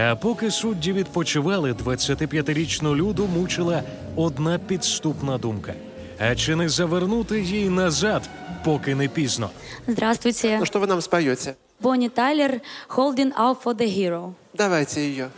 А поки судді відпочивали, 25-річну люду мучила одна підступна думка. А чи не завернути їй назад, поки не пізно? Здравствуйте. Ну что вы нам споете? Бонни Тайлер, Holding Out for the Hero. Давайте ее.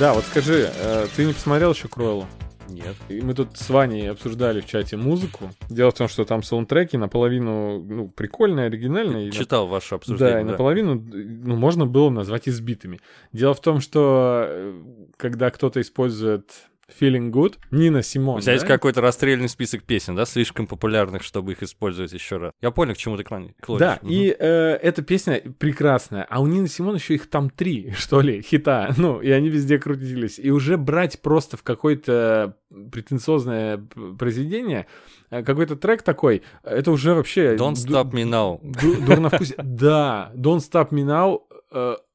Да, вот скажи, э, ты не посмотрел еще Круэллу? Нет. И мы тут с Ваней обсуждали в чате музыку. Дело в том, что там саундтреки наполовину ну, прикольные, оригинальные. Читал ваше Да, обсуждение. и наполовину ну, можно было назвать избитыми. Дело в том, что э, когда кто-то использует Feeling Good, Нина Симон. Есть да? какой-то расстрельный список песен, да, слишком популярных, чтобы их использовать еще раз. Я понял, к чему ты клони- клонишь. Да, Мгм. и э, эта песня прекрасная. А у Нины Симон еще их там три, что ли, хита. Ну, и они везде крутились. И уже брать просто в какое-то претенциозное произведение, э, какой-то трек такой, это уже вообще... Don't stop me now. ду- Дурновкусие. Да, Don't Stop Me Now.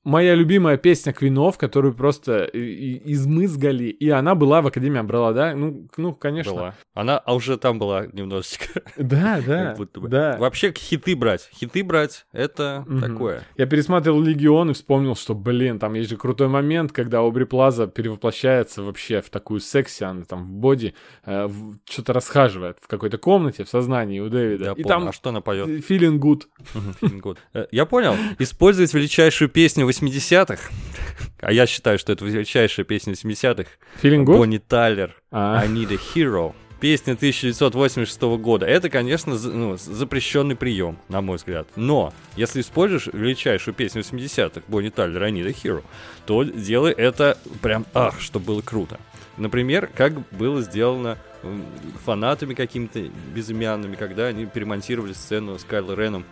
Моя любимая песня Квинов, которую просто измызгали, и она была в Академии Амбрелла, да? Ну, ну, конечно. Была. Она а уже там была немножечко. Да, да, да. Вообще хиты брать. Хиты брать это такое. Я пересматривал Легион и вспомнил, что, блин, там есть же крутой момент, когда Обри Плаза перевоплощается вообще в такую секси, она там в боди, э, что-то расхаживает в какой-то комнате, в сознании у Дэвида. Я и помню. там А что она поет? feeling good. Feeling good. Э, Я понял. Использовать величайшую песню 80-х, а я считаю, что это величайшая песня 80-х, Feeling good? Бонни Тайлер, А. I Need a Hero. Песня 1986 года. Это, конечно, ну, запрещенный прием, на мой взгляд. Но, если используешь величайшую песню 80-х, Бонни Тайлер, I Need a Hero, то делай это прям, ах, что было круто. Например, как было сделано фанатами какими-то безымянными, когда они перемонтировали сцену с Кайло Реном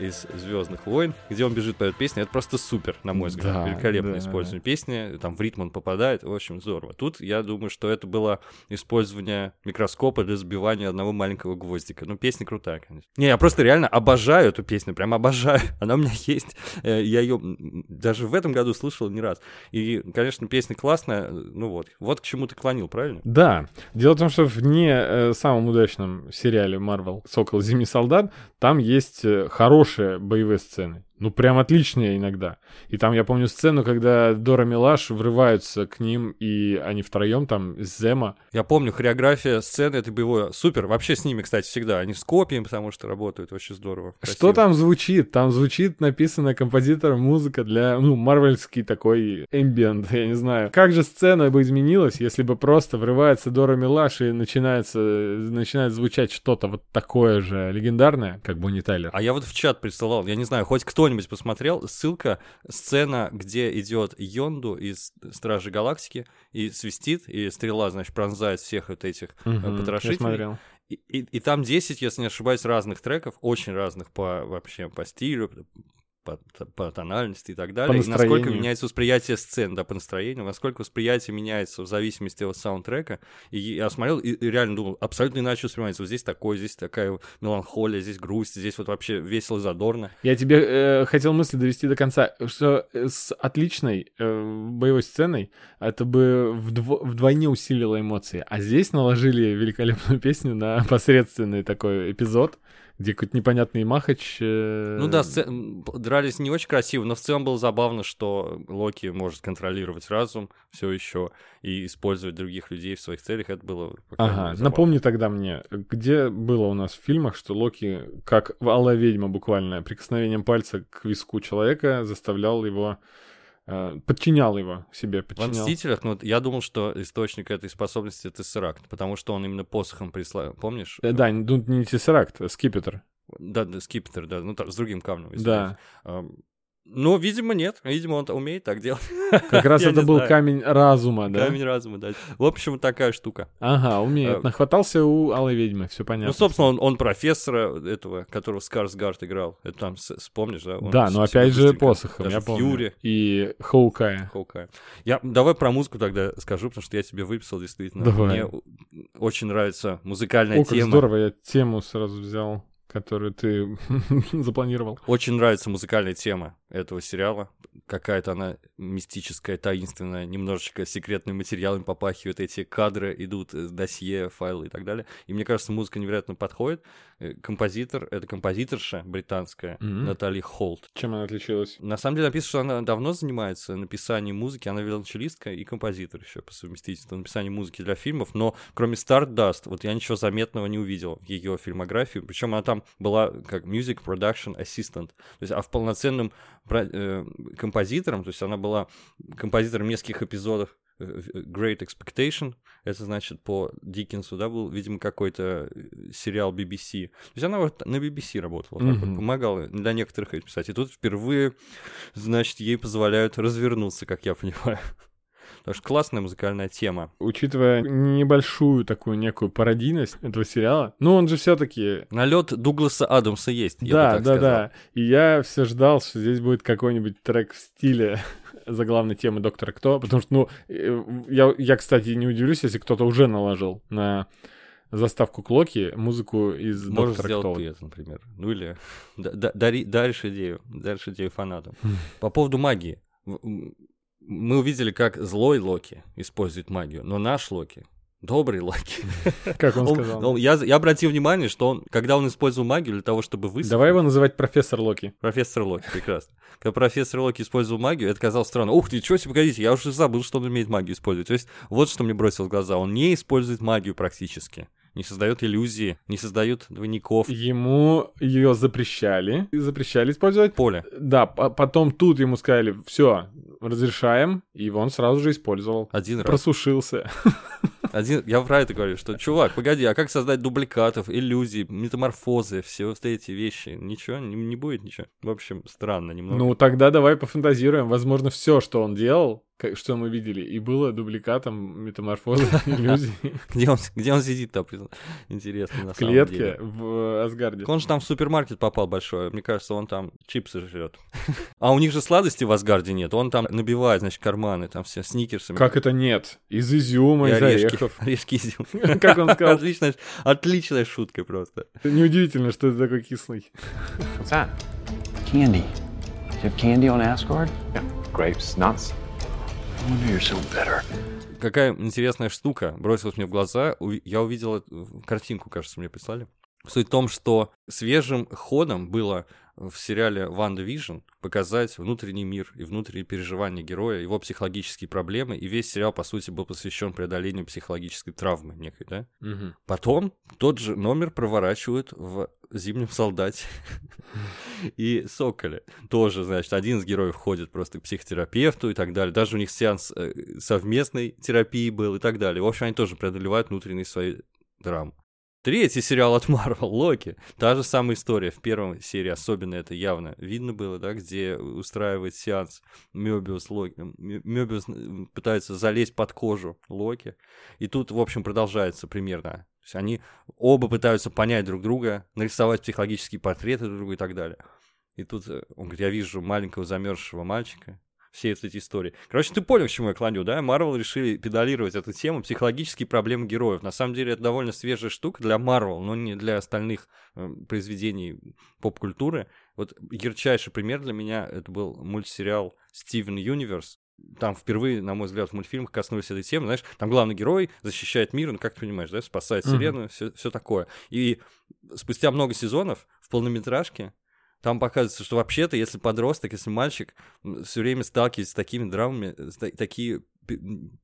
из Звездных войн, где он бежит поет песню. Это просто супер, на мой взгляд. Да, Великолепно да. использование песни. Там в ритм он попадает. В общем, здорово. Тут я думаю, что это было использование микроскопа для забивания одного маленького гвоздика. Ну, песня крутая, конечно. Не, я просто реально обожаю эту песню. Прям обожаю. Она у меня есть. Э, Я ее даже в этом году слышал не раз. И, конечно, песня классная. Ну вот. Вот к чему ты клонил, правильно? Да. Дело в том, что в не э, самом удачном сериале Marvel «Сокол. Зимний солдат» там есть э, хорошие боевые сцены. Ну, прям отличные иногда. И там я помню сцену, когда Дора Милаш врываются к ним, и они втроем там с Зема. Я помню, хореография сцены этой боевой супер. Вообще с ними, кстати, всегда. Они с копием, потому что работают очень здорово. Что красиво. там звучит? Там звучит написанная композитором музыка для, ну, марвельский такой эмбиент, я не знаю. Как же сцена бы изменилась, если бы просто врывается Дора Милаш и начинается, начинает звучать что-то вот такое же легендарное, как Бонни Тайлер. А я вот в чат присылал, я не знаю, хоть кто-нибудь посмотрел, ссылка, сцена, где идет Йонду из Стражи Галактики и свистит, и стрела, значит, пронзает всех вот этих э, Мгм, я потрошителей. смотрел. И, и- и там 10, если не ошибаюсь, разных треков, очень разных по вообще по стилю, по, по тональности и так далее. и насколько меняется восприятие сцен, да, по настроению, насколько восприятие меняется в зависимости от саундтрека. И я смотрел и, и реально думал, абсолютно иначе воспринимается. Вот здесь такое, здесь такая меланхолия, здесь грусть, здесь вот вообще весело, задорно. Я тебе э, хотел мысль довести до конца, что э, с отличной э, боевой сценой это бы вдво- вдвойне усилило эмоции. А здесь наложили великолепную песню на посредственный такой эпизод, где какой-то непонятный махач... э, Ну да, м, дрались не очень красиво, но в целом было забавно, что Локи может контролировать разум все еще и использовать других людей в своих целях. Это было... Ага, мере, напомни тогда мне, где было у нас в фильмах, что Локи, как «Алая ведьма» буквально, прикосновением пальца к виску человека заставлял его, подчинял его себе, В подчинял. «Мстителях», ну, я думал, что источник этой способности — это Тессеракт, потому что он именно посохом прислал, помнишь? Э, Да, ну, не Тессеракт, а Скипетр. Да, да, Скипетр, да, ну, та- с другим камнем. Да. извиняюсь. Но, видимо, нет. Видимо, он умеет так делать. Как раз это был знаю. камень разума, да? Камень разума, да. В общем, такая штука. Ага, умеет. Э, Нахватался у Алой ведьмы, все понятно. Ну, собственно, он, он профессора этого, которого Скарсгард играл. Это там, вспомнишь, да? Он да, но себе опять же посохом, я помню. Юре. И Хоукая. Хоукая. Я, давай про музыку тогда скажу, потому что я тебе выписал действительно. Давай. Мне очень нравится музыкальная О, тема. здорово, я тему сразу взял, которую ты запланировал. Очень нравится музыкальная тема этого сериала. Какая-то она мистическая, таинственная, немножечко секретными материалами попахивает. Эти кадры идут, досье, файлы и так далее. И мне кажется, музыка невероятно подходит. Э, Композитор, это композиторша британская, Мгм. Натали Холт. Чем она отличилась? На самом деле написано, что она давно занимается написанием музыки, она виолончелистка и композитор еще по совместительству, написание музыки для фильмов, но кроме Stardust, вот я ничего заметного не увидел в ее фильмографии, причем она там была как Music Production Assistant, то есть, а в полноценном про- э, композитором, то есть она была композитором нескольких эпизодов э, э, Great Expectation, это значит по Диккенсу, да, был, видимо, какой-то э, сериал BBC. То есть она вот на BBC работала, так вот, помогала для некоторых писать. И тут впервые, значит, ей позволяют развернуться, как я понимаю. Потому что классная музыкальная тема. Учитывая небольшую такую некую пародийность этого сериала, ну он же все-таки Налет Дугласа Адамса есть, я бы да, так да, сказал. да. И я все ждал, что здесь будет какой-нибудь трек в стиле заглавной темы Доктора Кто, потому что, ну, э, я, я, кстати, не удивлюсь, если кто-то уже наложил на заставку Клоки музыку из Можешь Доктора сделать Кто. ты это, например. Ну или да- да- дари- даришь идею, даришь идею фанатам. Хм. По поводу магии. Мы увидели, как злой Локи использует магию, но наш Локи, добрый Локи, Как он, сказал. он- я, я обратил внимание, что он, когда он использовал магию для того, чтобы высохнуть... Давай его называть профессор Локи. Профессор Локи, прекрасно. Когда профессор Локи использовал магию, это казалось странно. Ух ты, чего себе, погодите, я уже забыл, что он умеет магию использовать. То есть вот что мне бросилось в глаза. Он не использует магию практически. Не создает иллюзии, не создает двойников. Ему ее запрещали. Запрещали использовать. Поле. Да, по- потом тут ему сказали, все, разрешаем, и он сразу же использовал. Один раз. Просушился. Один, я про это говорю, что, чувак, погоди, а как создать дубликатов, иллюзий, метаморфозы, все вот эти вещи? Ничего, не, не будет ничего. В общем, странно немного. Ну, тогда давай пофантазируем. Возможно, все, что он делал, что мы видели, и было дубликатом метаморфозы, иллюзий Где он, где он сидит там? Интересно, на в самом клетке деле. в Асгарде. Он же там в супермаркет попал большой. Мне кажется, он там чипсы жрет. А у них же сладости в Асгарде нет. Он там набивает, значит, карманы, там все сникерсами. Как это нет? Из изюма, И из орешки. орехов. Орешки изюм. Как он сказал? Отличная, отличная шутка просто. Неудивительно, что ты такой кислый. What's that? Candy. Do you have candy on Asgard? Yeah. Grapes, nuts. Какая интересная штука бросилась мне в глаза. Я увидел эту картинку, кажется, мне прислали. Суть в том, что свежим ходом было в сериале «WandaVision» показать внутренний мир и внутренние переживания героя, его психологические проблемы, и весь сериал, по сути, был посвящен преодолению психологической травмы некой, да? Мгм. Потом тот же номер проворачивают в «Зимнем солдате» и «Соколе». Тоже, значит, один из героев ходит просто к психотерапевту и так далее. Даже у них сеанс э, совместной терапии был и так далее. В общем, они тоже преодолевают внутренние свои драмы. Третий сериал от Марвел, Локи. Та же самая история. В первой серии особенно это явно видно было, да, где устраивает сеанс Мёбиус Локи. Мё- Мёбиус м, пытается залезть под кожу Локи. И тут, в общем, продолжается примерно. То есть они оба пытаются понять друг друга, нарисовать психологические портреты друг друга и так далее. И тут э, он говорит, я вижу маленького замерзшего мальчика, все эти истории. Короче, ты понял, к чему я клоню, да? Марвел решили педалировать эту тему, психологические проблемы героев. На самом деле это довольно свежая штука для Марвел, но не для остальных э, произведений поп-культуры. Вот ярчайший пример для меня это был мультсериал Стивен Юниверс. Там впервые, на мой взгляд, в мультфильмах коснулись этой темы. Знаешь, там главный герой защищает мир, ну как ты понимаешь, да, спасает вселенную, все, такое. И спустя много сезонов в полнометражке там показывается, что вообще-то, если подросток, если мальчик все время сталкивается с такими драмами, с та- такие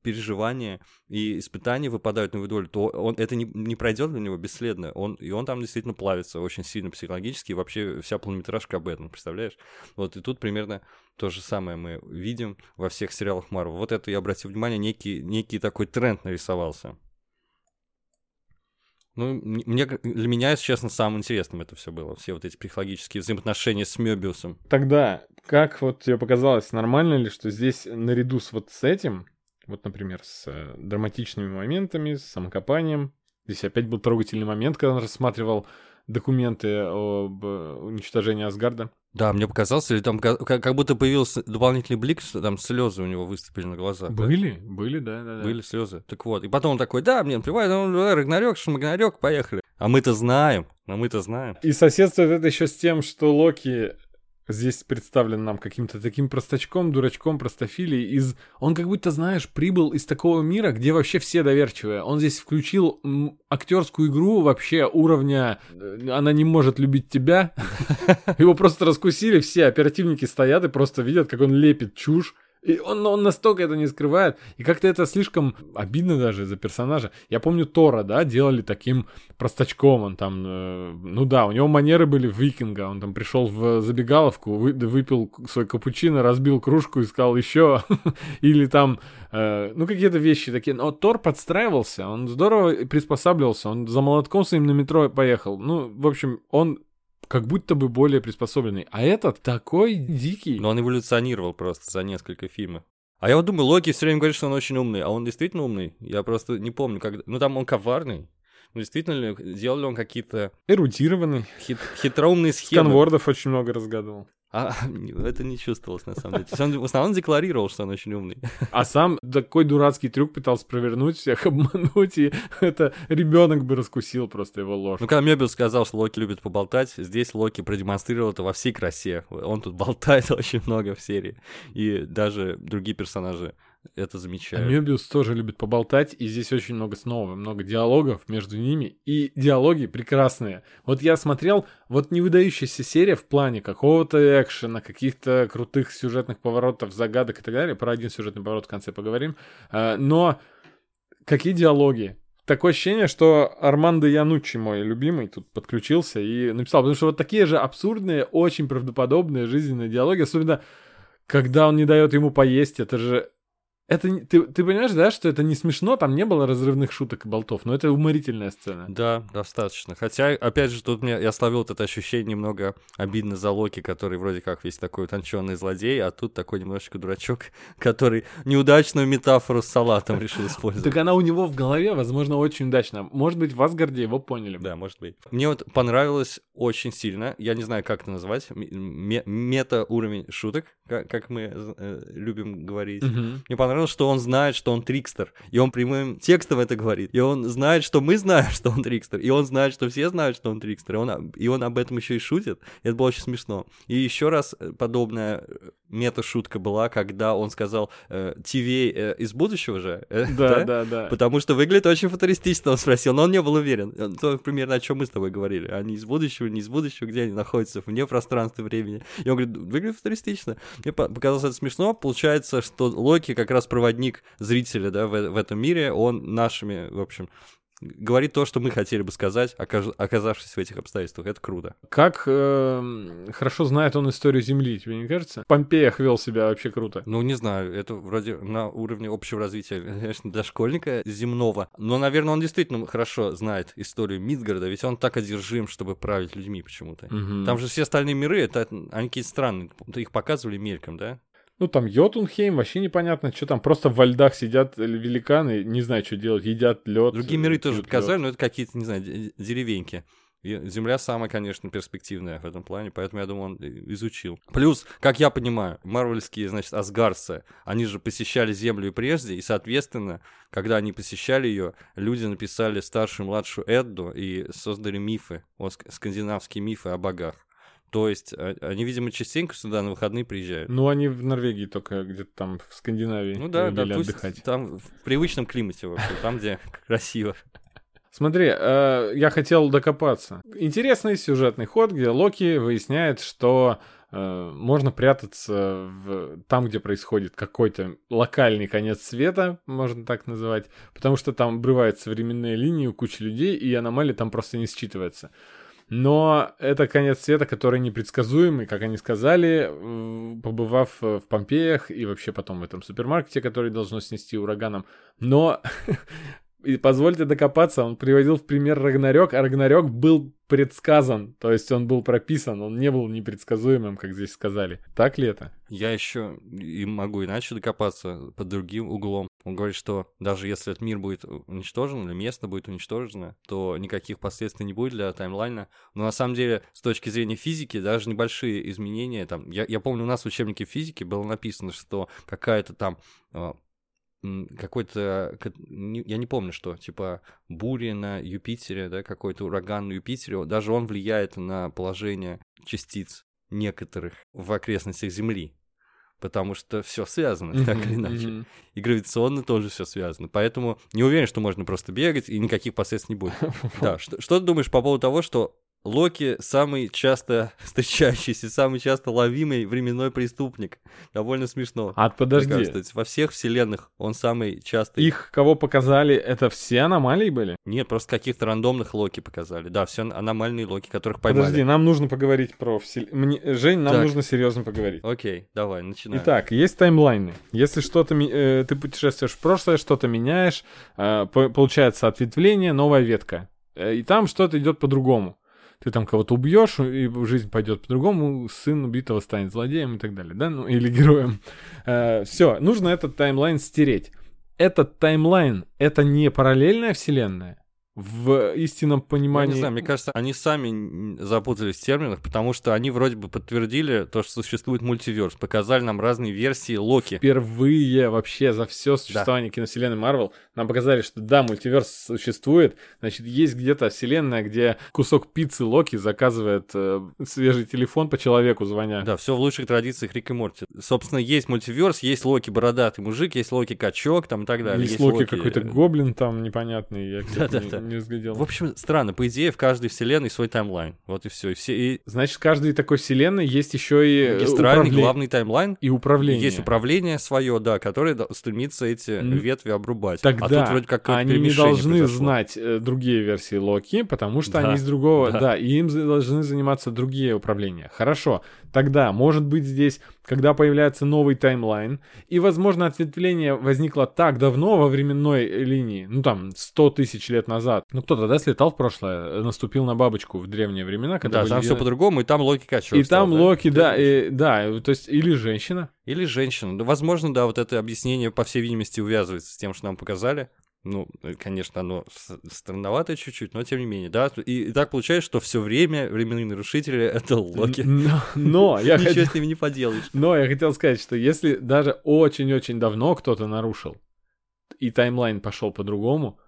переживания и испытания выпадают на его долю, то он, это не, не пройдет для него бесследно. Он, и он там действительно плавится очень сильно психологически, и вообще вся полнометражка об этом, представляешь? Вот и тут примерно то же самое мы видим во всех сериалах Марвел. Вот это я обратил внимание, некий, некий такой тренд нарисовался. Ну, мне, для меня, если честно, самым интересным это все было. Все вот эти психологические взаимоотношения с Мёбиусом. Тогда, как вот тебе показалось, нормально ли, что здесь наряду с вот с этим, вот, например, с э, драматичными моментами, с самокопанием, здесь опять был трогательный момент, когда он рассматривал документы об э, уничтожении Асгарда. Да, мне показалось, или там ка- как, будто появился дополнительный блик, что там слезы у него выступили на глазах. да? Были, были, да, да, да. Были слезы. Так вот. И потом он такой, да, мне наплевать, ну, Рагнарёк, Шмагнарёк, поехали. А мы-то знаем, а мы-то знаем. И соседствует это еще с тем, что Локи здесь представлен нам каким-то таким простачком, дурачком, простофилией. Из... Он как будто, знаешь, прибыл из такого мира, где вообще все доверчивые. Он здесь включил актерскую игру вообще уровня э, «она не может любить тебя». Его просто раскусили все, оперативники стоят и просто видят, как он лепит чушь. И он, он настолько это не скрывает. И как-то это слишком обидно даже за персонажа. Я помню Тора, да, делали таким простачком. Он там, э, ну да, у него манеры были викинга. Он там пришел в забегаловку, вы- выпил свой капучино, разбил кружку и сказал еще. Или там, э, ну какие-то вещи такие. Но Тор подстраивался, он здорово приспосабливался. Он за молотком своим на метро поехал. Ну, в общем, он как будто бы более приспособленный. А этот такой дикий. Но он эволюционировал просто за несколько фильмов. А я вот думаю, Локи все время говорит, что он очень умный, а он действительно умный? Я просто не помню, когда... Ну, там он коварный. Ну, действительно ли, делал ли он какие-то Эрудированный. хит- хитроумные схемы? Сканвордов очень много разгадывал. А, это не чувствовалось, на самом деле. Он в основном декларировал, что он очень умный. А сам такой дурацкий трюк пытался провернуть, всех обмануть, и это ребенок бы раскусил просто его ложь. Ну, когда Мебиус сказал, что Локи любит поболтать, здесь Локи продемонстрировал это во всей красе. Он тут болтает очень много в серии. И даже другие персонажи это А замечают. Мёбиус тоже любит поболтать, и здесь очень много снова, много диалогов между ними, и диалоги прекрасные. Вот я смотрел, вот не выдающаяся серия в плане какого-то экшена, каких-то крутых сюжетных поворотов, загадок и так далее. Про один сюжетный поворот в конце поговорим. А, Но какие диалоги? Такое ощущение, что Армандо Януччи, мой любимый, тут подключился и написал, потому что вот такие же абсурдные, очень правдоподобные жизненные диалоги, особенно когда он не дает ему поесть, это же это ты, ты понимаешь, да, что это не смешно, там не было разрывных шуток и болтов, но это уморительная сцена. Да, достаточно. Хотя, опять же, тут мне я словил вот это ощущение немного обидно за Локи, который вроде как весь такой утонченный злодей, а тут такой немножечко дурачок, который неудачную метафору с салатом решил использовать. Так она у него в голове, возможно, очень удачно. Может быть, в Асгарде его поняли. Да, может быть. Мне вот понравилось очень сильно, я не знаю, как это назвать, ме- мета-уровень шуток, как, мы э, любим говорить. Мне понравилось, что он знает, что он трикстер, и он прямым текстом это говорит, и он знает, что мы знаем, что он трикстер, и он знает, что все знают, что он трикстер, и он, и он об этом еще и шутит, это было очень смешно. И еще раз э, подобная э, мета-шутка была, когда он сказал э, ТВ э, из будущего же, Да, да, да. Потому что выглядит очень футуристично, он спросил, но он не был уверен. То примерно о чем мы с тобой говорили. Они из будущего, не из будущего, где они находятся, вне пространства времени. И он говорит, выглядит футуристично. Мне по- показалось это смешно. Получается, что Локи как раз проводник зрителя да, в, в этом мире, он нашими, в общем, говорит то, что мы хотели бы сказать, оказавшись в этих обстоятельствах. Это круто. Как эм, хорошо знает он историю Земли, тебе не кажется? В Помпеях вел себя вообще круто. Ну, не знаю, это вроде на уровне общего развития, конечно, для школьника земного. Но, наверное, он действительно хорошо знает историю Мидгарда, ведь он так одержим, чтобы править людьми почему-то. Мгм. Там же все остальные миры, это они какие-то странные. Их показывали мельком, да? Ну, там Йотунхейм, вообще непонятно, что там. Просто во льдах сидят великаны, не знаю, что делать, едят лед. Другие миры тоже показали, но это какие-то, не знаю, де- деревеньки. Земля самая, конечно, перспективная в этом плане, поэтому, я думаю, он и- изучил. Плюс, как я понимаю, марвельские, значит, асгарцы, они же посещали Землю и прежде, и, соответственно, когда они посещали ее, люди написали старшую и младшую Эдду и создали мифы, скандинавские мифы о богах. То есть, а- они, видимо, частенько сюда на выходные приезжают. Ну, они в Норвегии только где-то там в Скандинавии Ну да, да, пусть отдыхать. там в привычном климате, вообще, там, где красиво. Смотри, э, я хотел докопаться. Интересный сюжетный ход, где Локи выясняет, что э, можно прятаться в... там, где происходит какой-то локальный конец света, можно так называть, потому что там обрываются временные линии у кучи людей, и аномалия там просто не считывается. Но это конец света, который непредсказуемый, как они сказали, побывав э, в Помпеях и вообще потом в этом супермаркете, который должно снести ураганом. Но И позвольте докопаться, он приводил в пример Рагнарёк, а Рагнарёк был предсказан, то есть он был прописан, он не был непредсказуемым, как здесь сказали. Так ли это? Я еще и могу иначе докопаться под другим углом. Он говорит, что даже если этот мир будет уничтожен, или место будет уничтожено, то никаких последствий не будет для таймлайна. Но на самом деле, с точки зрения физики, даже небольшие изменения, там, я, я помню, у нас в учебнике физики было написано, что какая-то там а, какой-то, я не помню что, типа буря на Юпитере, да, какой-то ураган на Юпитере, даже он влияет на положение частиц некоторых в окрестностях Земли, потому что все связано, так или иначе. мгм. И гравитационно тоже все связано. Поэтому не уверен, что можно просто бегать, и никаких последствий не будет. Да, что, что ты думаешь по поводу того, что Локи самый часто встречающийся, самый часто ловимый временной преступник? Довольно смешно. А Мне подожди, кажется, во всех вселенных он самый частый. их кого показали, это все аномалии были? Нет, просто каких-то рандомных Локи показали. Да, все аномальные Локи, которых поймали. Подожди, нам нужно поговорить про вселенную. Жень, нам Так. нужно серьезно поговорить. Окей, давай, начинаем. Итак, есть таймлайны. Если что-то э, ты путешествуешь в прошлое, что-то меняешь, э, по- получается ответвление, новая ветка. Э, и там что-то идет по-другому. Ты там кого-то убьешь, и жизнь пойдет по-другому, сын убитого станет злодеем и так далее, да, ну или героем. все, нужно этот таймлайн стереть. Этот таймлайн это не параллельная вселенная в истинном Я понимании. не знаю, мне кажется, они сами запутались в терминах, потому что они вроде бы подтвердили то, что существует мультиверс, показали нам разные версии Локи. впервые вообще за все существование киновселенной Марвел нам показали, что да, мультиверс существует, значит, есть где-то вселенная, где кусок пиццы Локи заказывает э, свежий телефон по человеку, звоня. Да, все в лучших традициях Рик и Морти. Собственно, есть мультиверс, есть Локи бородатый мужик, есть Локи качок, там и так далее. Есть, Локи э, какой-то гоблин там непонятный, я, кстати. Не, разглядел. В общем, странно, по идее, в каждой вселенной свой таймлайн. Вот и все. И все и Значит, в каждой такой вселенной есть еще и магистральный управле- главный таймлайн. и управление. Есть управление свое, да, которое стремится эти ветви обрубать. Тогда а тут вроде как они не должны произошло. знать э, другие версии Локи, потому что Да, они из другого, да. да. и им должны заниматься другие управления. Хорошо, тогда, может быть, здесь, когда появляется новый таймлайн, и, возможно, ответвление возникло так давно во временной линии, ну там, 100 тысяч лет назад, ну кто-то, да, слетал в прошлое, наступил на бабочку в древние времена, когда Да, там все по-другому, и там Локи качок И стал, там да? Локи, да, и- да, то есть, или женщина. Или женщина. Да, возможно, да, вот это объяснение, по всей видимости, увязывается с тем, что нам показали. Ну, э, конечно, оно с- странноватое чуть-чуть, но тем не менее, да. И, и так получается, что все время временные нарушители — это Локи. Но, но я Ничего с ними не поделаешь. Но я хотел сказать, что если даже очень-очень давно кто-то нарушил, и таймлайн пошел по-другому,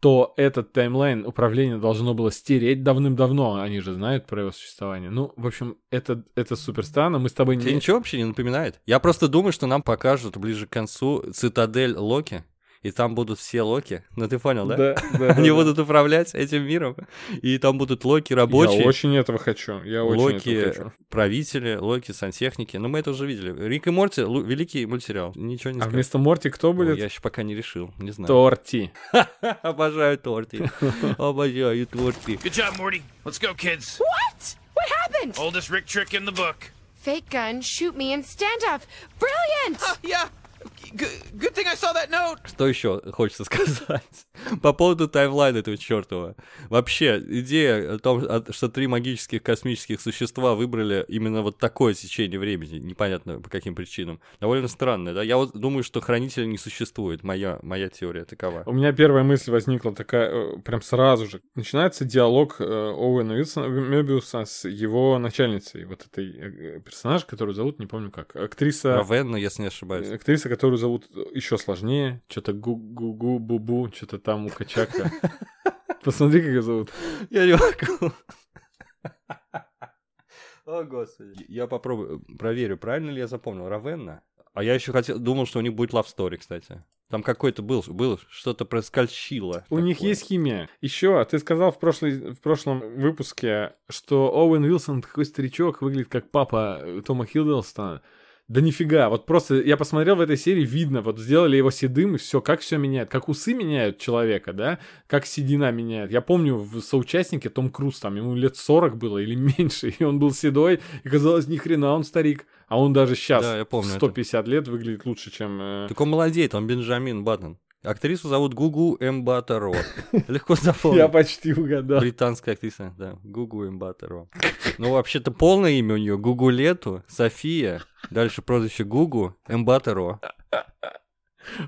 то этот таймлайн управления должно было стереть давным-давно. Они же знают про его существование. Ну, в общем, это, это супер странно. Мы с тобой Тебе не... ничего вообще не напоминает? Я просто думаю, что нам покажут ближе к концу цитадель Локи, и там будут все Локи. Ну, ты понял, да? Да, да, Они да, да. будут управлять этим миром, и там будут Локи Я рабочие. очень этого хочу. Я очень этого Локи, хочу. правители, Локи, сантехники. Ну, мы это уже видели. Рик и Морти, великий мультсериал. Ничего не А скажу. вместо Морти кто Ой, будет? Я еще пока не решил, не знаю. Торти. Обожаю торты. Обожаю торты. Good job, Morty. Let's go, kids. What? What happened? Oldest Rick trick in the book. Fake gun, shoot me, and standoff. Brilliant! Yeah. Good, thing I saw that note. Что еще хочется сказать по поводу таймлайна этого чертова? Вообще, идея о том, что три магических космических существа выбрали именно вот такое течение времени, непонятно по каким причинам, довольно странная, да? Я вот думаю, что хранителя не существует, моя, моя теория такова. У меня первая мысль возникла такая, э, прям сразу же. Начинается диалог э, Оуэна Уилсона, Мебиуса с его начальницей, вот этой э, персонаж, которую зовут, не помню как, актриса, Равенна, если не ошибаюсь. актриса, которую зовут еще сложнее, что-то гу-гу-гу-бу-бу, что-то там у Качака. Посмотри, как ее зовут. Я не могу. О, господи. Я попробую, проверю, правильно ли я запомнил. Равенна? А я еще хотел, думал, что у них будет love story, кстати. Там какой-то был, был что-то проскользило. У них такое. есть химия. Еще, ты сказал в, прошлой, в прошлом выпуске, что Оуэн Уилсон такой старичок, выглядит как папа э, Тома Хиддлстона. Да нифига, вот просто я посмотрел в этой серии, видно, вот сделали его седым, и все, как все меняет. Как усы меняют человека, да, как седина меняет. Я помню в соучастнике Том Круз, там ему лет 40 было или меньше, и он был седой, и казалось, ни хрена он старик. А он даже сейчас, Да, я помню в это. 150 лет, выглядит лучше, чем... э, Так он молодеет, он Бенджамин Баттон. Актрису зовут Гугу Эмбатаро. Легко запомнить. Я почти угадал. Британская актриса, да. Гугу Эмбатаро. Ну, вообще-то полное имя у нее Гугу Лету, София, дальше прозвище Гугу Эмбатаро.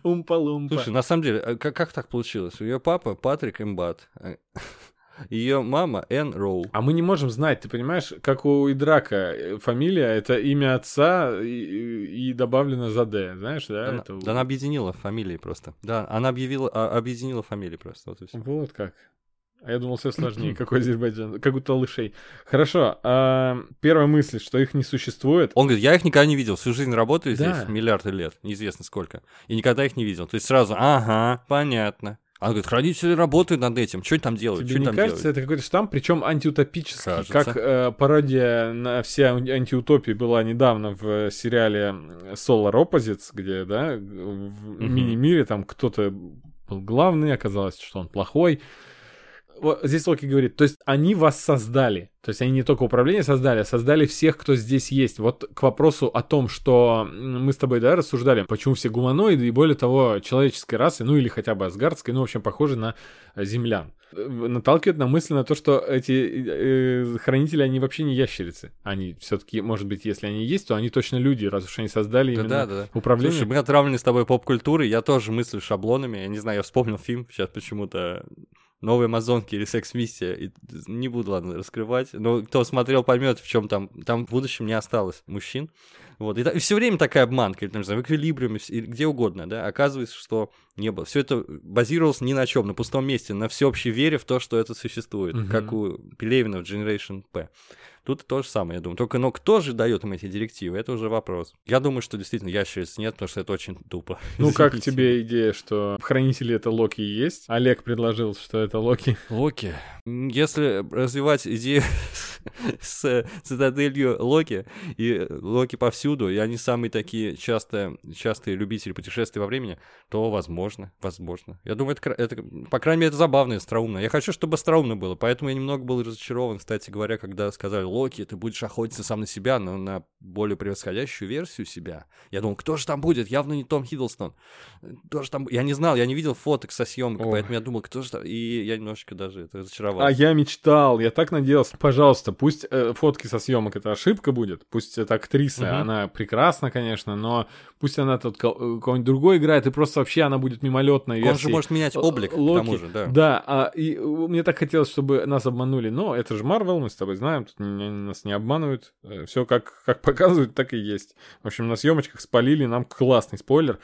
Умпа-лумпа. Слушай, на самом деле, а как, как так получилось? Ее папа Патрик Эмбат, ее мама Энн Роу. А мы не можем знать, ты понимаешь, как у Идрака э, фамилия, это имя отца и, и добавлено за Д, знаешь, да? Она, это... да она объединила фамилии просто. Да, она объявила, а, объединила фамилии просто. Вот и всё. Вот как. А я думал, все сложнее, какой Азербайджан, как у талышей. Хорошо, а, первая мысль, что их не существует. Он говорит, я их никогда не видел, всю жизнь работаю Да. здесь, миллиарды лет, неизвестно сколько, и никогда их не видел. То есть сразу, ага, понятно. Она говорит, родители работают над этим, что они там делают, Тебе что не там кажется, делают? это какой-то штамп, причем антиутопический, Кажется. как э, пародия на все ан- антиутопии была недавно в э, сериале Solar Opposites, где, да, в мини-мире там кто-то был главный, оказалось, что он плохой. Вот здесь Локи говорит, то есть они вас создали, то есть они не только управление создали, а создали всех, кто здесь есть. Вот к вопросу о том, что мы с тобой, да, рассуждали, почему все гуманоиды и более того человеческой расы, ну или хотя бы асгардской, ну в общем похожи на э, землян. Э, Наталкивает на мысль на то, что эти э, хранители, они вообще не ящерицы. Они все-таки, может быть, если они есть, то они точно люди, раз уж они создали Да, именно да, да. управление. Слушай, мы отравлены с тобой поп-культурой, я тоже мыслю шаблонами, я не знаю, я вспомнил фильм сейчас почему-то Новые Амазонки или Секс-миссия. И Не буду, ладно, раскрывать. Но кто смотрел, поймет, в чем там. Там в будущем не осталось мужчин. Вот. И, все время такая обманка, или, там, не знаю, в эквилибриуме, и где угодно, да. Оказывается, что не было. Все это базировалось ни на чем, на пустом месте, на всеобщей вере в то, что это существует. Мгм. Как у Пелевина в Generation P. Тут то же самое, я думаю. Только, но кто же дает им эти директивы? Это уже вопрос. Я думаю, что действительно ящериц нет, потому что это очень тупо. Ну, как Извините. тебе идея, что хранители это Локи есть? Олег предложил, что это Локи. Локи. Если развивать идею с цитаделью Локи, и Локи повсюду, и они самые такие часто, частые любители путешествий во времени, то возможно, возможно. Я думаю, это, это, по крайней мере, это забавно и остроумно. Я хочу, чтобы остроумно было, поэтому я немного был разочарован, кстати говоря, когда сказали, Локи, ты будешь охотиться сам на себя, но на более превосходящую версию себя. Я думал, кто же там будет? Явно не Том Хиддлстон. Кто же там... Я не знал, я не видел фоток со съемок, поэтому я думал, кто же там... И я немножечко даже это разочаровался. А я мечтал, я так надеялся. Пожалуйста, пусть э, фотки со съемок это ошибка будет, пусть это актриса, Мгм. она прекрасна, конечно, но пусть она тут э, кого-нибудь другой играет, и просто вообще она будет мимолетной Он же версией. может менять Л- облик, к Локи. тому же, да. Да, а, и э, мне так хотелось, чтобы нас обманули, но это же Марвел, мы с тобой знаем, тут нас не обманывают, все как, как показывают, так и есть. В общем, на съемочках спалили нам классный спойлер.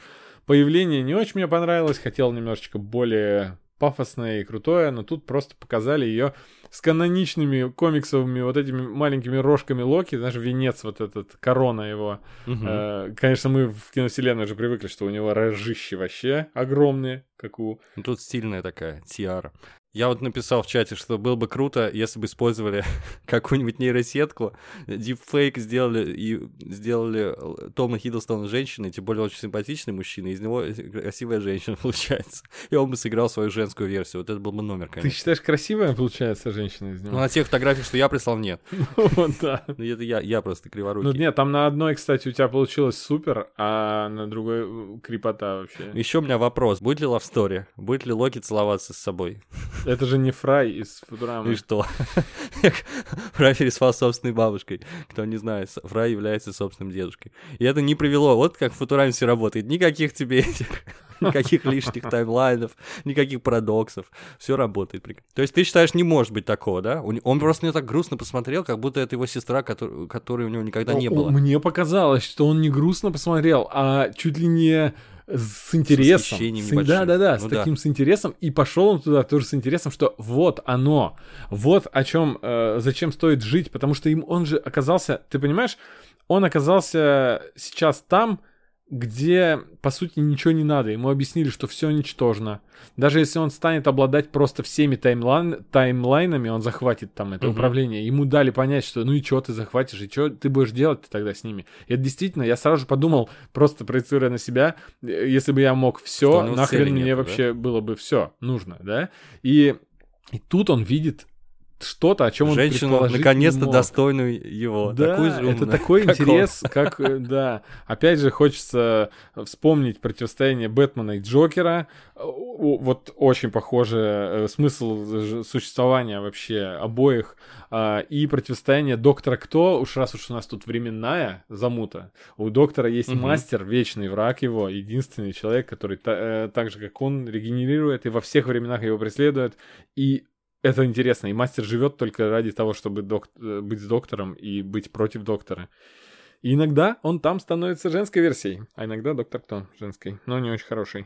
Появление не очень мне понравилось, хотел немножечко более пафосное и крутое, но тут просто показали ее с каноничными комиксовыми вот этими маленькими рожками Локи, знаешь, венец вот этот, корона его. Мгм. Э, конечно, мы в киновселенной уже привыкли, что у него рожищи вообще огромные, как у Ну, Тут стильная такая тиара. Я вот написал в чате, что было бы круто, если бы использовали какую-нибудь нейросетку, дипфейк сделали и сделали Тома Хиддлстона женщиной, тем более очень симпатичный мужчина, из него красивая женщина получается. И он бы сыграл свою женскую версию. Вот это был бы номер, Ты конечно. считаешь, красивая получается женщина из Ну, него? на тех фотографиях, что я прислал, нет. Вот, да. Ну, это я, я просто Ну криворукий. нет, там на одной, кстати, у тебя получилось супер, а на другой э, крепота вообще. Еще у меня вопрос. Будет ли лавстори? Будет ли Локи целоваться с собой? Это же не Фрай из Футурамы. И что? Фрай переспал с собственной бабушкой. Кто не знает, Фрай является собственным дедушкой. И это не привело, вот как в Футураме все работает. Никаких тебе этих, никаких лишних таймлайнов, никаких парадоксов. Все работает. То есть ты считаешь, не может быть такого, да? Не- Он просто на нее так грустно посмотрел, как будто это его сестра, котор- которой у него никогда не было. Мне показалось, что он не грустно посмотрел, а чуть ли не с интересом. С- небольшим. Да-да-да, с Ну да. таким с интересом. И пошел он туда тоже с интересом, что вот оно. Вот о чем, зачем стоит жить. Потому что им он же оказался, ты понимаешь, он оказался сейчас там, где, по сути, ничего не надо. Ему объяснили, что все ничтожно. Даже если он станет обладать просто всеми таймлайн, таймлайнами, он захватит там это Мгм. управление. Ему дали понять, что ну и что ты захватишь, и что ты будешь делать тогда с ними. И это действительно, я сразу же подумал, просто проецируя на себя, э, если бы я мог все, нахрен мне нету, да? вообще было бы все нужно, да? И, и тут он видит что-то, о чем он Женщину, наконец-то достойную его. Да, такую же это такой как он. интерес, как, э, да. Опять же, хочется вспомнить противостояние Бэтмена и Джокера. Вот очень похоже э, смысл существования вообще обоих. А, И противостояние Доктора Кто, уж раз уж у нас тут временная замута, у Доктора есть Мгм. мастер, вечный враг его, единственный человек, который э, так же, как он, регенерирует и во всех временах его преследует. И это интересно. И мастер живет только ради того, чтобы док- э, быть с доктором и быть против доктора. И иногда он там становится женской версией, а иногда доктор кто женской, но не очень хороший.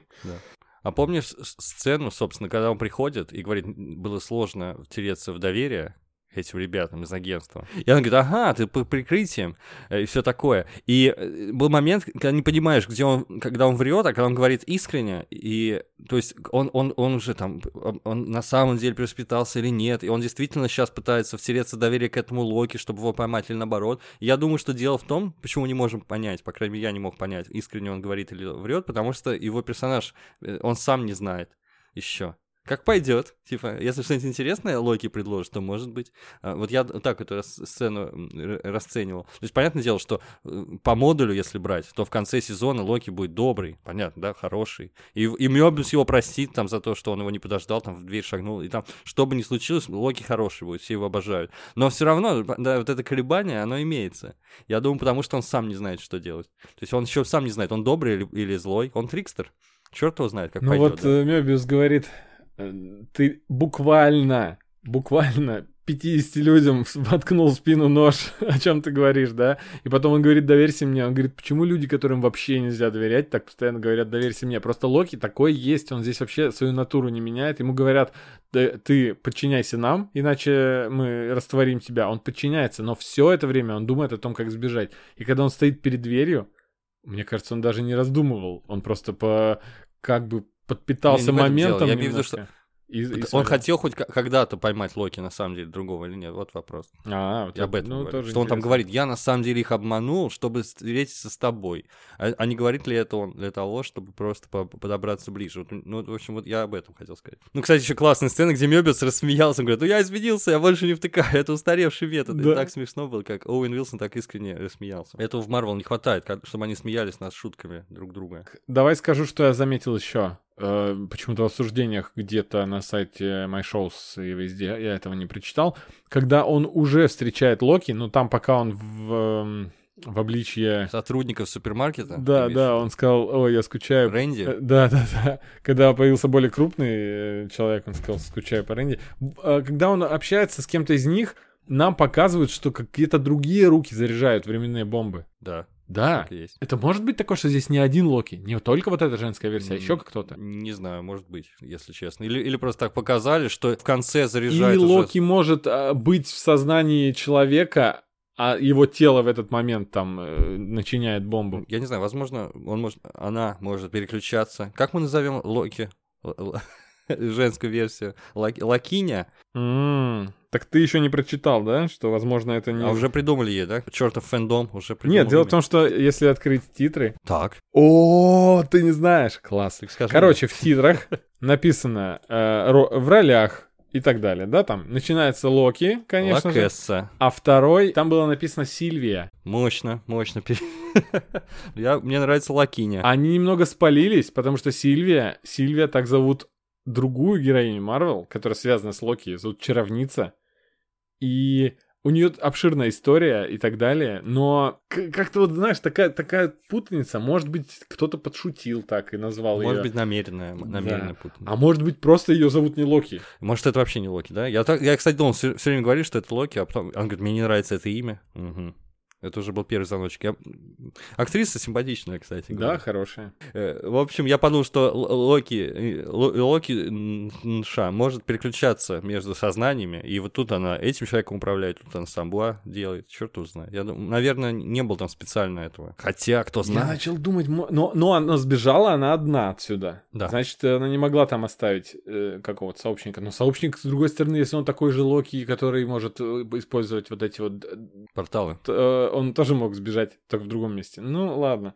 А помнишь сцену, собственно, когда он приходит и говорит, было сложно втереться в доверие этим ребятам из агентства. И он говорит, ага, ты под прикрытием, э, и все такое. И э, был момент, когда не понимаешь, где он, когда он врет, а когда он говорит искренне, и то есть он, он, он уже там, он, на самом деле перевоспитался или нет, и он действительно сейчас пытается втереться доверие к этому Локи, чтобы его поймать или наоборот. Я думаю, что дело в том, почему не можем понять, по крайней мере, я не мог понять, искренне он говорит или врет, потому что его персонаж, э, он сам не знает еще. Как пойдет. Типа, если что-нибудь интересное Локи предложит, то может быть. А, Вот я так эту сцену расценивал. То есть, понятное дело, что э, по модулю, если брать, то в конце сезона Локи будет добрый, понятно, да, хороший. И, и Мёбиус его простит там за то, что он его не подождал, там в дверь шагнул. И там, что бы ни случилось, Локи хороший будет, все его обожают. Но все равно, да, вот это колебание, оно имеется. Я думаю, потому что он сам не знает, что делать. То есть он еще сам не знает, он добрый или, или злой. Он трикстер. Черт его знает, как ну пойдет. вот да. э, Мёбиус говорит, ты буквально, буквально 50 людям воткнул в спину нож, о чем ты говоришь, да? И потом он говорит, доверься мне. Он говорит, почему люди, которым вообще нельзя доверять, так постоянно говорят, доверься мне. Просто Локи такой есть, он здесь вообще свою натуру не меняет. Ему говорят, «Да ты подчиняйся нам, иначе мы растворим тебя. Он подчиняется, но все это время он думает о том, как сбежать. И когда он стоит перед дверью, мне кажется, он даже не раздумывал. Он просто по как бы подпитался Не, не моментом. Я имею в виду, немножко. И- и Он свалил. хотел хоть когда-то поймать Локи, на самом деле, другого или нет? Вот вопрос. А, вот Я об это- этом ну, говорю. Что он там интересно. говорит, я на самом деле их обманул, чтобы встретиться с тобой. А, а не говорит ли это он для того, чтобы просто по- подобраться ближе? Вот, ну, в общем, вот я об этом хотел сказать. Ну, кстати, еще классная сцена, где Мёбиус рассмеялся, он говорит, ну я извинился, я больше не втыкаю, это устаревший метод. И Да. так смешно было, как Оуэн Уилсон так искренне рассмеялся. Этого в Марвел не хватает, как- чтобы они смеялись над шутками друг друга. Давай скажу, что я заметил еще. Э, Почему-то в обсуждениях где-то на сайте My Shows и везде я этого не прочитал. Когда он уже встречает Локи, ну там пока он в, эм, в обличье... Сотрудников супермаркета? Да, да, он сказал, ой, я скучаю. Рэнди? Э, Да, да, да. Когда появился более крупный э, человек, он сказал, скучаю по Рэнди. Когда он общается с кем-то из них, нам показывают, что какие-то другие руки заряжают временные бомбы. Да. Да. есть. Это может быть такое, что здесь не один Локи, не только вот эта женская версия, а еще кто-то. Не знаю, может быть, если честно. Или, или просто так показали, что в конце заряжает Или уже... Локи может а, быть в сознании человека, а его тело в этот момент там э, начиняет бомбу. Я не знаю, возможно, он может, она может переключаться. Как мы назовем Локи? Женскую версию. Лаки- Лакиня. М, Так ты еще не прочитал, да? Что, возможно, это не... А уже придумали ей, да? Чертов фэндом уже придумал. Нет, дело в том, что если открыть титры... Так. О, ты не знаешь, класс. Скажи Короче, в титрах написано э, в ролях и так далее, да, там начинается Локи, конечно же, Лакесса. а второй, там было написано Сильвия. Мощно, мощно. Я, мне нравится Лакиня. Они немного спалились, потому что Сильвия, Сильвия так зовут другую героиню Марвел, которая связана с Локи, зовут Чаровница. И у нее обширная история и так далее, но как-то вот, знаешь, такая, такая путаница, может быть, кто-то подшутил так и назвал Может ее. быть, намеренная, намеренная Да. путаница. А может быть, просто ее зовут не Локи. Может, это вообще не Локи, да? Я, так, я кстати, думал, все, время говорили, что это Локи, а потом он говорит, мне не нравится это имя. Мгм. Это уже был первый звоночек. Я... Актриса симпатичная, кстати. Да, говоря. хорошая. Э, В общем, я подумал, что Локи, Ло- Локи м, Нша может переключаться между сознаниями, и вот тут она этим человеком управляет, тут она самбуа делает, черт его знает. Я думаю, наверное, не было там специально этого. Хотя, кто Я знает. начал думать, но, но она сбежала, она одна отсюда. Да. Значит, она не могла там оставить э, какого-то сообщника. Но сообщник, с другой стороны, если он такой же Локи, который может э, использовать вот эти вот... э, Порталы. т- э, он тоже мог сбежать, только в другом месте. Ну, ладно.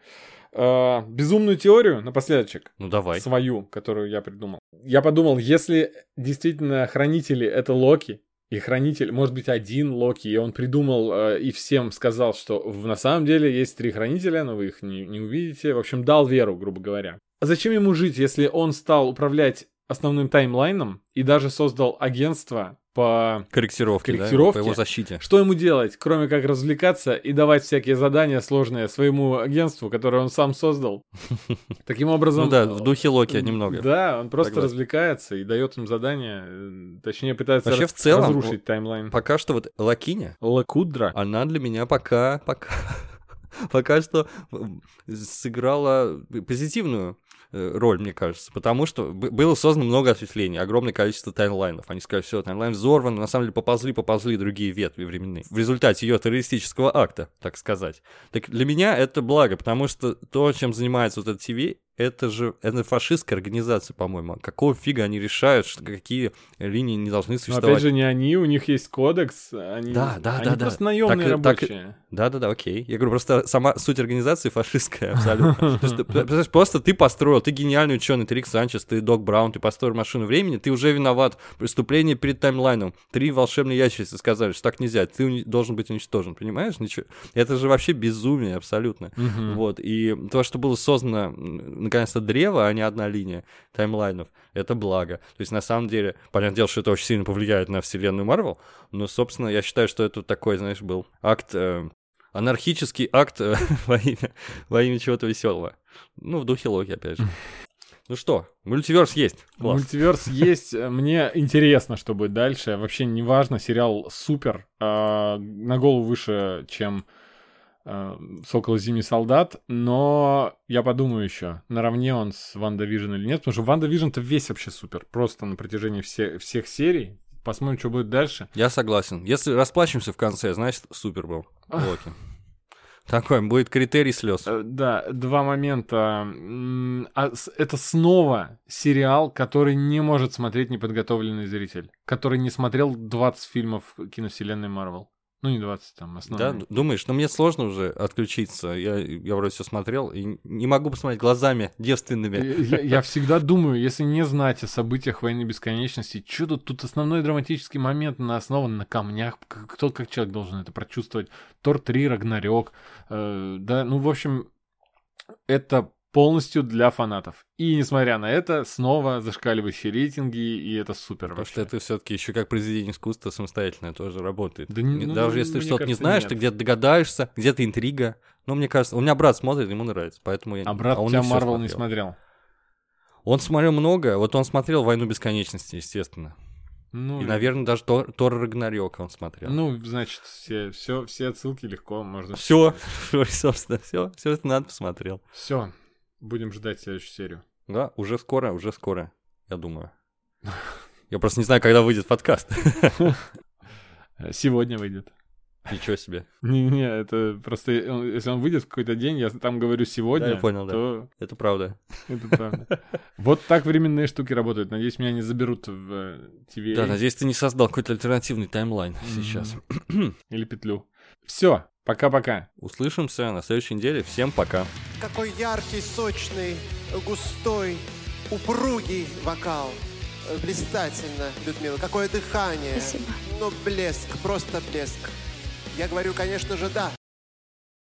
Э, безумную теорию напоследочек. Ну, давай. Свою, которую я придумал. Я подумал, если действительно хранители — это Локи, И хранитель, может быть, один Локи, и он придумал э, и всем сказал, что в- на самом деле есть три хранителя, но вы их не, не увидите. В общем, дал веру, грубо говоря. А зачем ему жить, если он стал управлять основным таймлайном и даже создал агентство по... Корректировки, да, Корректировки. по его защите. Что ему делать, кроме как развлекаться и давать всякие задания сложные своему агентству, которое он сам создал? Таким образом... Ну да, в духе Локи немного. Да, он просто развлекается и дает им задания, э, точнее пытается Вообще, в целом, разрушить таймлайн. Пока что вот Лакиня, Лакудра. она для меня пока, пока, пока что сыграла позитивную роль, мне кажется, потому что было создано много осветлений, огромное количество таймлайнов. Они сказали, все, таймлайн взорван, на самом деле поползли, поползли другие ветви временные. В результате ее террористического акта, так сказать. Так для меня это благо, потому что то, чем занимается вот этот ТВ, это же это фашистская организация, по-моему. Какого фига они решают, что какие линии не должны Но существовать? опять же, не они, у них есть кодекс. Они, Да, да, они да, да. просто наемные Так рабочие. Да-да-да, окей. Я говорю, просто сама суть организации фашистская абсолютно. Просто ты построил, ты гениальный ученый, ты Рик Санчес, ты Док Браун, ты построил машину времени, ты уже виноват. Преступление перед таймлайном. Три волшебные ящерицы сказали, что так нельзя, ты должен быть уничтожен, понимаешь? Ничего. Это же вообще безумие абсолютно. Вот. И то, что было создано, наконец-то, древо, а не одна линия таймлайнов, это благо. То есть, на самом деле, понятное дело, что это очень сильно повлияет на вселенную Марвел, но, собственно, я считаю, что это такой, знаешь, был акт, э, анархический акт э, во имя, во имя чего-то веселого. Ну, в духе Локи, опять же. Ну что, мультиверс есть. Класс. Мультиверс есть. э, Мне интересно, что будет дальше. Вообще не важно, сериал супер. а, на голову выше, чем а, Сокол и Зимний Солдат. Но я подумаю еще, наравне он с WandaVision или нет. Потому что WandaVision-то весь вообще супер. Просто на протяжении все, всех серий. Посмотрим, что будет дальше. Я согласен. Если расплачемся в конце, значит, супер был Локи. Такой будет критерий слез. Э, Да, два момента. А Это снова сериал, который не может смотреть неподготовленный зритель. Который не смотрел 20 фильмов киновселенной Марвел. Ну, не 20, там, Да, основные. думаешь, но мне сложно уже отключиться. Я, я вроде все смотрел и не могу посмотреть глазами девственными. Я, я всегда думаю, если не знать о событиях войны бесконечности, что тут, тут основной драматический момент на основан на камнях. Кто как человек должен это прочувствовать? Тор 3, Рагнарёк. э, да, ну, в общем, это полностью для фанатов. И несмотря на это, снова зашкаливающие рейтинги, и это супер Потому вообще. что это все-таки еще как произведение искусства самостоятельное тоже работает. Да не- ну, Даже если ты мне что-то не знаешь, нет. ты где-то догадаешься, где-то интрига. Ну, мне кажется, у меня брат смотрит, ему нравится, поэтому я... А брат он у тебя Марвел не смотрел. смотрел. Он смотрел много, вот он смотрел «Войну бесконечности», естественно. Ну, И, наверное, даже Тор, Тор Рагнарёк он смотрел. ну значит, все, все, все отсылки легко можно. все, собственно, все, все это надо посмотрел. Все, будем ждать следующую серию. Да, уже скоро, уже скоро, я думаю. Я просто не знаю, когда выйдет подкаст. Сегодня выйдет. Ничего себе. Не-не, это просто, э, если он выйдет в какой-то день, я там говорю сегодня, Да, я понял, да. то Это правда. это правда. Вот так временные штуки работают. Надеюсь, меня не заберут в э, TVA Да, надеюсь, ты не создал какой-то альтернативный таймлайн сейчас. или петлю. Все, пока-пока. Услышимся на следующей неделе. Всем пока. Какой яркий, сочный, густой, упругий вокал. Блистательно, Людмила. Какое дыхание. Спасибо. Ну, блеск, просто блеск. Я говорю, конечно же, да.